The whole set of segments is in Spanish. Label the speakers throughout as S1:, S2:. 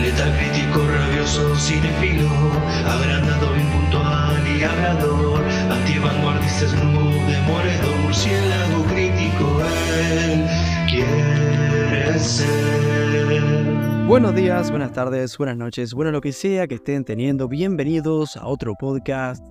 S1: Letal crítico, rabioso, cinefilo, agrandado, impuntual y hablador, antivanguardista, snoop, demoledor, murciélago crítico, él quiere ser.
S2: Buenos días, buenas tardes, buenas noches, bueno lo que sea que estén teniendo, bienvenidos a otro podcast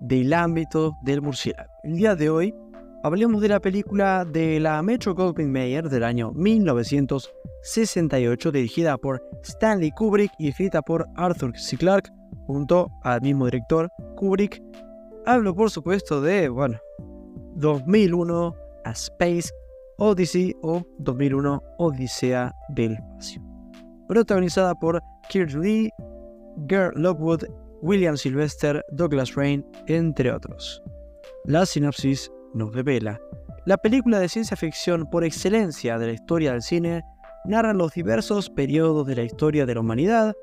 S2: del ámbito del murciélago. El día de hoy hablemos de la película de la Metro Goldwyn Mayer del año 1968 dirigida por Stanley Kubrick y escrita por Arthur C. Clarke junto al mismo director Kubrick. Hablo por supuesto de, bueno, 2001 A Space Odyssey o 2001 Odisea del Espacio. Protagonizada por Kirk Lee, Gert Lockwood, William Sylvester, Douglas Rain, entre otros. La sinopsis nos revela. La película de ciencia ficción por excelencia de la historia del cine narra los diversos periodos de la historia de la humanidad,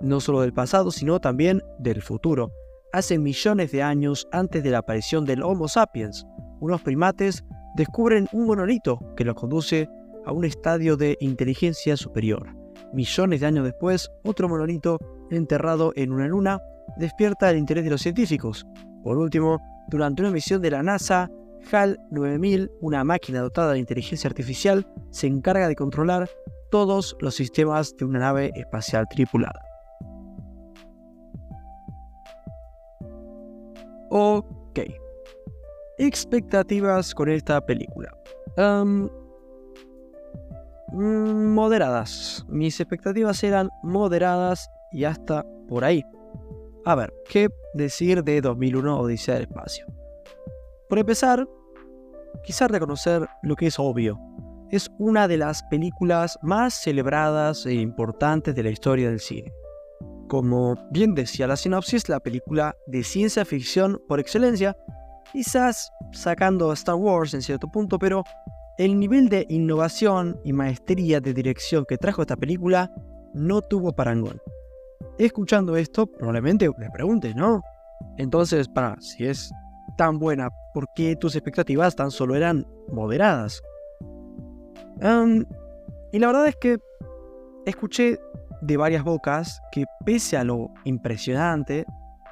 S2: no solo del pasado, sino también del futuro, hace millones de años antes de la aparición del Homo sapiens. Unos primates descubren un monolito que los conduce a un estadio de inteligencia superior. Millones de años después, otro monolito enterrado en una luna despierta el interés de los científicos. Por último, durante una misión de la NASA, HAL 9000, una máquina dotada de inteligencia artificial, se encarga de controlar todos los sistemas de una nave espacial tripulada. Ok. Expectativas con esta película. Um, moderadas. Mis expectativas eran moderadas y hasta por ahí. A ver, ¿qué decir de 2001 Odisea del Espacio? Por empezar, quizá reconocer lo que es obvio. Es una de las películas más celebradas e importantes de la historia del cine. Como bien decía la sinopsis, la película de ciencia ficción por excelencia, quizás sacando a Star Wars en cierto punto, pero el nivel de innovación y maestría de dirección que trajo esta película no tuvo parangón. Escuchando esto, probablemente le preguntes, ¿no? Entonces, para, si es tan buena, ¿por qué tus expectativas tan solo eran moderadas? y la verdad es que escuché de varias bocas que pese a lo impresionante,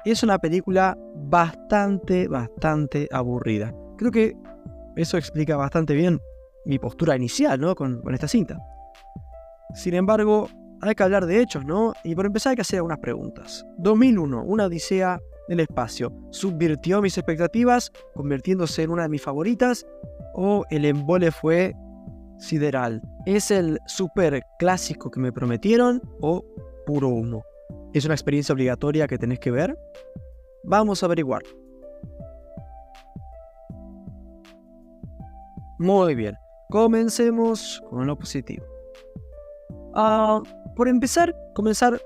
S2: es una película bastante, bastante aburrida. Creo que eso explica bastante bien mi postura inicial ¿no? con, con esta cinta. Sin embargo, hay que hablar de hechos, ¿no? Y por empezar hay que hacer algunas preguntas. 2001, una odisea del espacio, ¿subvirtió mis expectativas convirtiéndose en una de mis favoritas? ¿O el embole fue sideral? ¿Es el super clásico que me prometieron o puro humo? ¿Es una experiencia obligatoria que tenés que ver? Vamos a averiguar. Muy bien, comencemos con lo positivo. Ah, por empezar, comenzar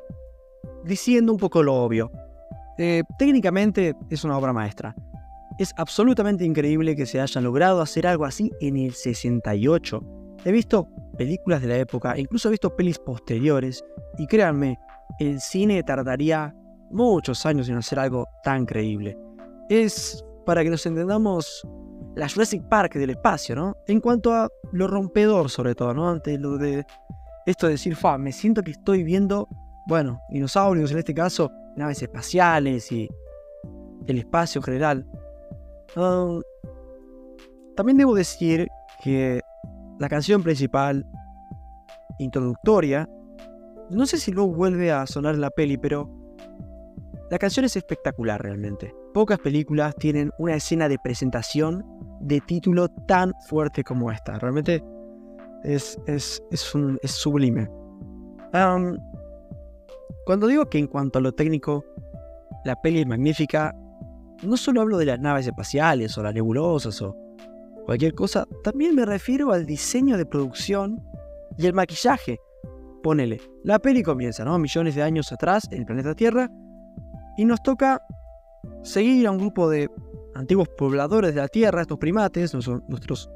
S2: diciendo un poco lo obvio. Eh, técnicamente es una obra maestra. Es absolutamente increíble que se haya logrado hacer algo así en el 68. He visto películas de la época, incluso he visto pelis posteriores, y créanme, el cine tardaría muchos años en hacer algo tan creíble. Es, para que nos entendamos, la Jurassic Park del espacio, ¿no? En cuanto a lo rompedor, sobre todo, ¿no? Ante lo de esto de decir, fa, me siento que estoy viendo, bueno, dinosaurios en este caso, naves espaciales y el espacio en general. También debo decir que la canción principal, introductoria, no sé si luego vuelve a sonar en la peli, pero la canción es espectacular realmente. Pocas películas tienen una escena de presentación de título tan fuerte como esta. Realmente es, es, sublime. Cuando digo que en cuanto a lo técnico, la peli es magnífica, no solo hablo de las naves espaciales o las nebulosas o cualquier cosa, también me refiero al diseño de producción y el maquillaje. Ponele, la peli comienza, ¿no? Millones de años atrás en el planeta Tierra y nos toca seguir a un grupo de antiguos pobladores de la Tierra, estos primates, nuestros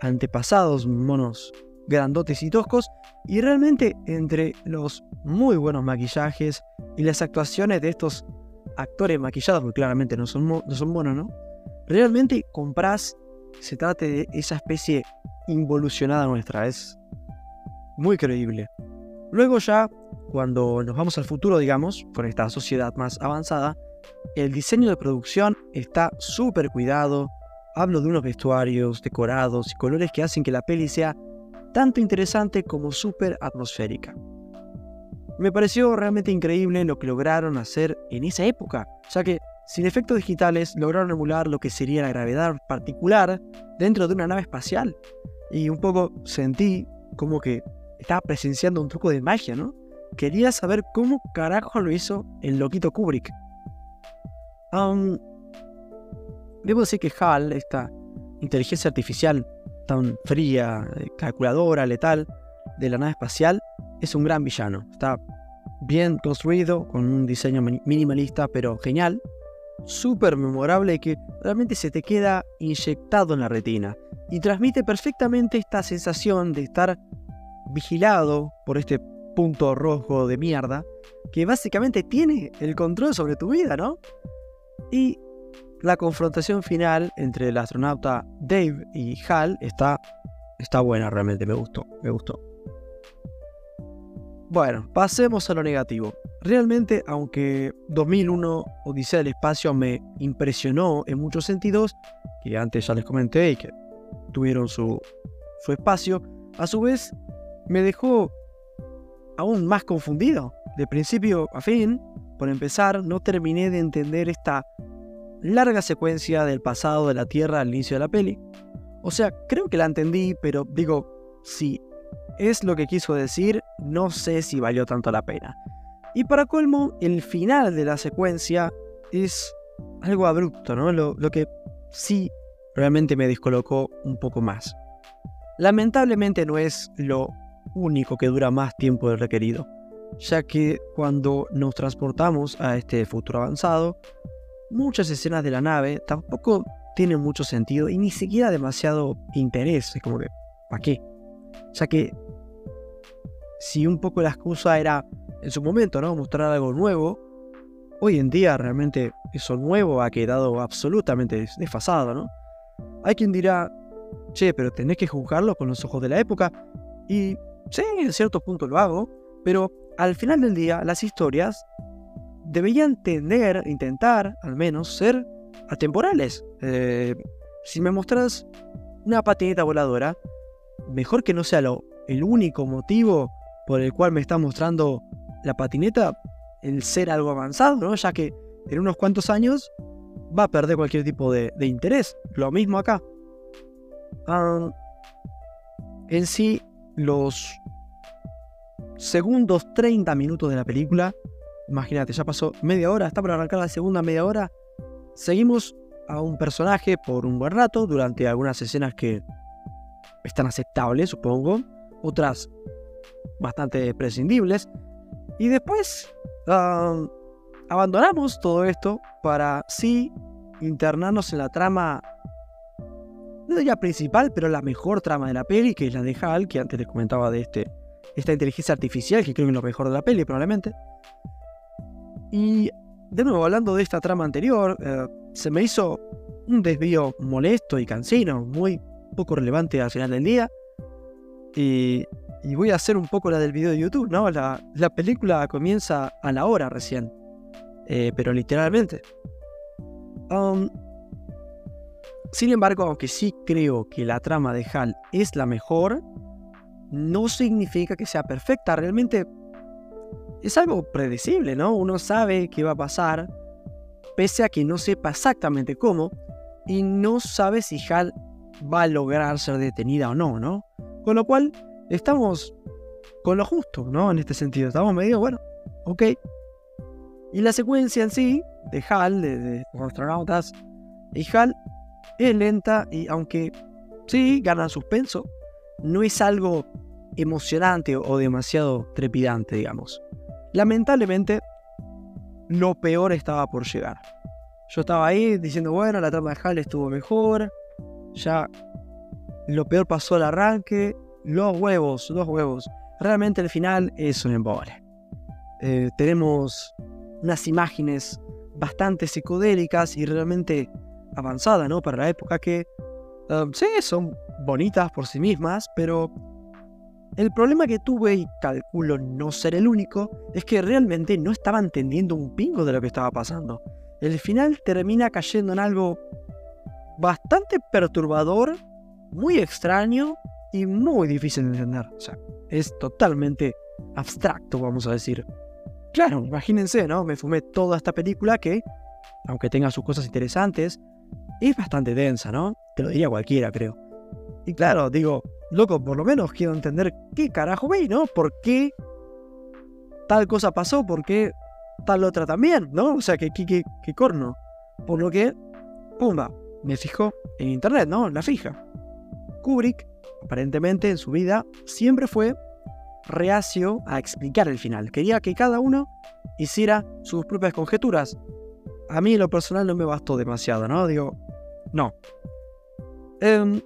S2: antepasados monos grandotes y toscos, y realmente entre los muy buenos maquillajes y las actuaciones de estos actores maquillados, porque claramente no son, no son buenos, ¿no? Realmente compras, se trate de esa especie involucionada nuestra, es muy creíble. Luego ya, cuando nos vamos al futuro, digamos, con esta sociedad más avanzada, el diseño de producción está súper cuidado. Hablo de unos vestuarios, decorados y colores que hacen que la peli sea tanto interesante como súper atmosférica. Me pareció realmente increíble lo que lograron hacer en esa época, ya que sin efectos digitales lograron emular lo que sería la gravedad particular dentro de una nave espacial. Y un poco sentí como que estaba presenciando un truco de magia, ¿no? Quería saber cómo carajo lo hizo el loquito Kubrick. debo decir que HAL, esta inteligencia artificial tan fría, eh, calculadora, letal de la nave espacial, es un gran villano. Está bien construido, con un diseño minimalista, pero genial. Súper memorable y que realmente se te queda inyectado en la retina. Y transmite perfectamente esta sensación de estar vigilado por este punto rojo de mierda, que básicamente tiene el control sobre tu vida, ¿no? Y la confrontación final entre el astronauta Dave y Hal está, está buena realmente, me gustó, me gustó. Bueno, pasemos a lo negativo. Realmente, aunque 2001 Odisea del Espacio me impresionó en muchos sentidos, que antes ya les comenté y que tuvieron su, su espacio, a su vez me dejó aún más confundido. De principio a fin, por empezar, no terminé de entender esta larga secuencia del pasado de la Tierra al inicio de la peli. O sea, creo que la entendí, pero digo, si es lo que quiso decir, no sé si valió tanto la pena. Y para colmo, el final de la secuencia es algo abrupto, ¿no? Lo, lo que sí realmente me descolocó un poco más. Lamentablemente no es lo único que dura más tiempo del requerido, ya que cuando nos transportamos a este futuro avanzado, muchas escenas de la nave tampoco tienen mucho sentido y ni siquiera demasiado interés, es como que, ¿para qué? Ya que si un poco la excusa era en su momento, ¿no? Mostrar algo nuevo, hoy en día realmente eso nuevo ha quedado absolutamente desfasado, ¿no? Hay quien dirá, che, pero tenés que juzgarlo con los ojos de la época, y Sí, en cierto punto lo hago, pero al final del día las historias deberían tener, intentar al menos ser atemporales. Eh, si me mostras una patineta voladora, mejor que no sea lo, el único motivo por el cual me está mostrando la patineta, el ser algo avanzado, ¿no? ya que en unos cuantos años va a perder cualquier tipo de, interés. Lo mismo acá. Ah, en sí, los segundos 30 minutos de la película. Imagínate, ya pasó media hora, está por arrancar la segunda media hora. Seguimos a un personaje por un buen rato, durante algunas escenas que están aceptables, supongo. Otras bastante prescindibles. Y después abandonamos todo esto para sí internarnos en la trama no diría principal, pero la mejor trama de la peli, que es la de Hal, que antes les comentaba de este, esta inteligencia artificial, que creo que es lo mejor de la peli, probablemente. Y de nuevo, hablando de esta trama anterior, eh, se me hizo un desvío molesto y cansino, muy poco relevante al final del día. Y, voy a hacer un poco la del video de YouTube, ¿no? La, película comienza a la hora recién, eh, pero literalmente. Um, sin embargo, aunque sí creo que la trama de Hal es la mejor, no significa que sea perfecta. Realmente es algo predecible, ¿no? Uno sabe qué va a pasar, pese a que no sepa exactamente cómo, y no sabe si Hal va a lograr ser detenida o no, ¿no? Con lo cual, estamos con lo justo, ¿no? En este sentido, estamos medio, bueno, ok. Y la secuencia en sí, de Hal, de, los astronautas y Hal, es lenta y aunque sí gana suspenso, no es algo emocionante o demasiado trepidante, digamos. Lamentablemente, lo peor estaba por llegar. Yo estaba ahí diciendo, bueno, la trama de Hal estuvo mejor, ya lo peor pasó al arranque, los huevos, los huevos. Realmente el final es un embole. Eh, tenemos unas imágenes bastante psicodélicas y realmente avanzada, ¿no? Para la época que, um, sí, son bonitas por sí mismas, pero El problema que tuve, y calculo no ser el único, es que realmente no estaba entendiendo un pingo de lo que estaba pasando. El final termina cayendo en algo bastante perturbador, muy extraño y muy difícil de entender. O sea, es totalmente abstracto, vamos a decir. Claro, imagínense, ¿no? Me fumé toda esta película que, aunque tenga sus cosas interesantes, es bastante densa, ¿no? Te lo diría cualquiera, creo. Y claro, digo, loco, por lo menos quiero entender qué carajo vi, ¿no? ¿Por qué tal cosa pasó? ¿Por qué tal otra también? ¿No? O sea, ¿qué, qué, qué, corno? Por lo que, pumba, me fijo en internet, ¿no? La fija. Kubrick, aparentemente en su vida, siempre fue reacio a explicar el final. Quería que cada uno hiciera sus propias conjeturas. A mí lo personal no me bastó demasiado, ¿no? Digo, no. Em,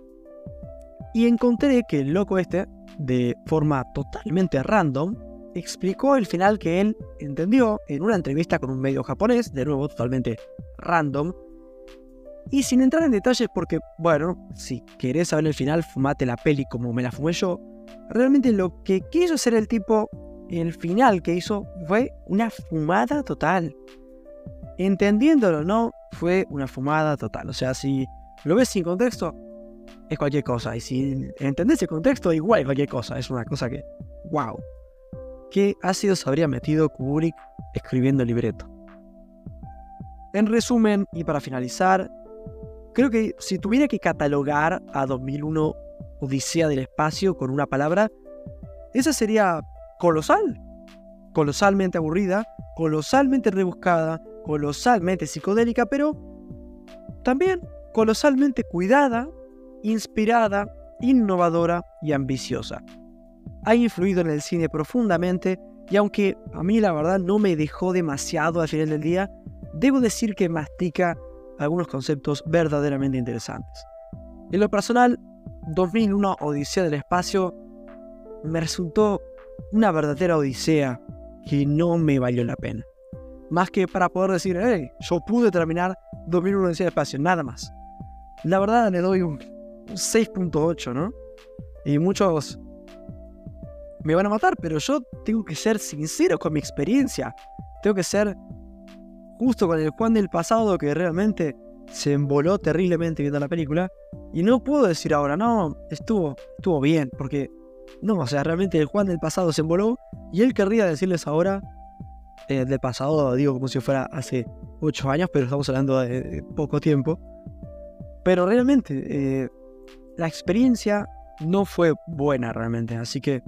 S2: y encontré que el loco este, de forma totalmente random, explicó el final que él entendió en una entrevista con un medio japonés, de nuevo totalmente random. Y sin entrar en detalles porque, bueno, si querés saber el final, fumate la peli como me la fumé yo. Realmente lo que quiso hacer el tipo, el final que hizo, fue una fumada total. Entendiéndolo no, fue una fumada total. O sea, si lo ves sin contexto, es cualquier cosa. Y si entendés el contexto, igual cualquier cosa. Es una cosa que, wow. ¿Qué ácido se habría metido Kubrick escribiendo el libreto? En resumen, y para finalizar, creo que si tuviera que catalogar a 2001 Odisea del Espacio con una palabra, esa sería colosal. Colosalmente aburrida, colosalmente rebuscada, colosalmente psicodélica, pero también colosalmente cuidada, inspirada, innovadora y ambiciosa. Ha influido en el cine profundamente y aunque a mí la verdad no me dejó demasiado al final del día, debo decir que mastica algunos conceptos verdaderamente interesantes. En lo personal, 2001 Odisea del Espacio me resultó una verdadera odisea que no me valió la pena. Más que para poder decir, hey, yo pude terminar 2001 Odisea del Espacio, nada más. La verdad le doy un 6.8, ¿no? Y muchos me van a matar, pero yo tengo que ser sincero con mi experiencia. Tengo que ser justo con el Juan del pasado que realmente se emboló terriblemente viendo la película. Y no puedo decir ahora, no, estuvo, estuvo bien, porque no, o sea, realmente el Juan del pasado se emboló y él querría decirles ahora, eh, del pasado, digo como si fuera hace 8 años, pero estamos hablando de, poco tiempo. Pero realmente, eh, la experiencia no fue buena realmente, así que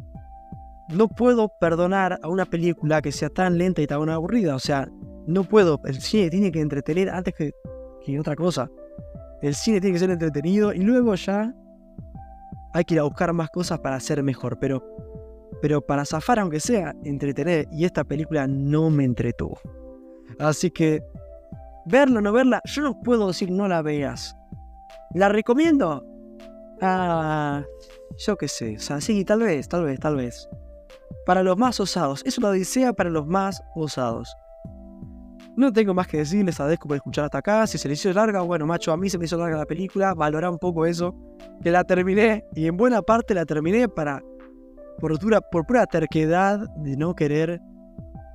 S2: no puedo perdonar a una película que sea tan lenta y tan aburrida, o sea, no puedo, el cine tiene que entretener antes que que otra cosa. El cine tiene que ser entretenido y luego ya hay que ir a buscar más cosas para ser mejor. Pero, pero para zafar, aunque sea, entretener. Y esta película no me entretuvo. Así que, verla o no verla, yo no puedo decir no la veas. ¿La recomiendo? Ah, yo qué sé. O sea, sí, tal vez, tal vez, tal vez. Para los más osados. Es una odisea para los más osados. No tengo más que decir, les agradezco por escuchar hasta acá. Si se les hizo larga, bueno, macho, a mí se me hizo larga la película. Valorá un poco eso. Que la terminé y en buena parte la terminé para. por, por pura terquedad de no querer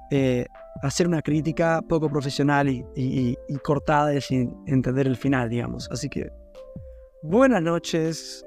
S2: eh, hacer una crítica poco profesional y, y, cortada y sin entender el final, digamos. Así que. Buenas noches.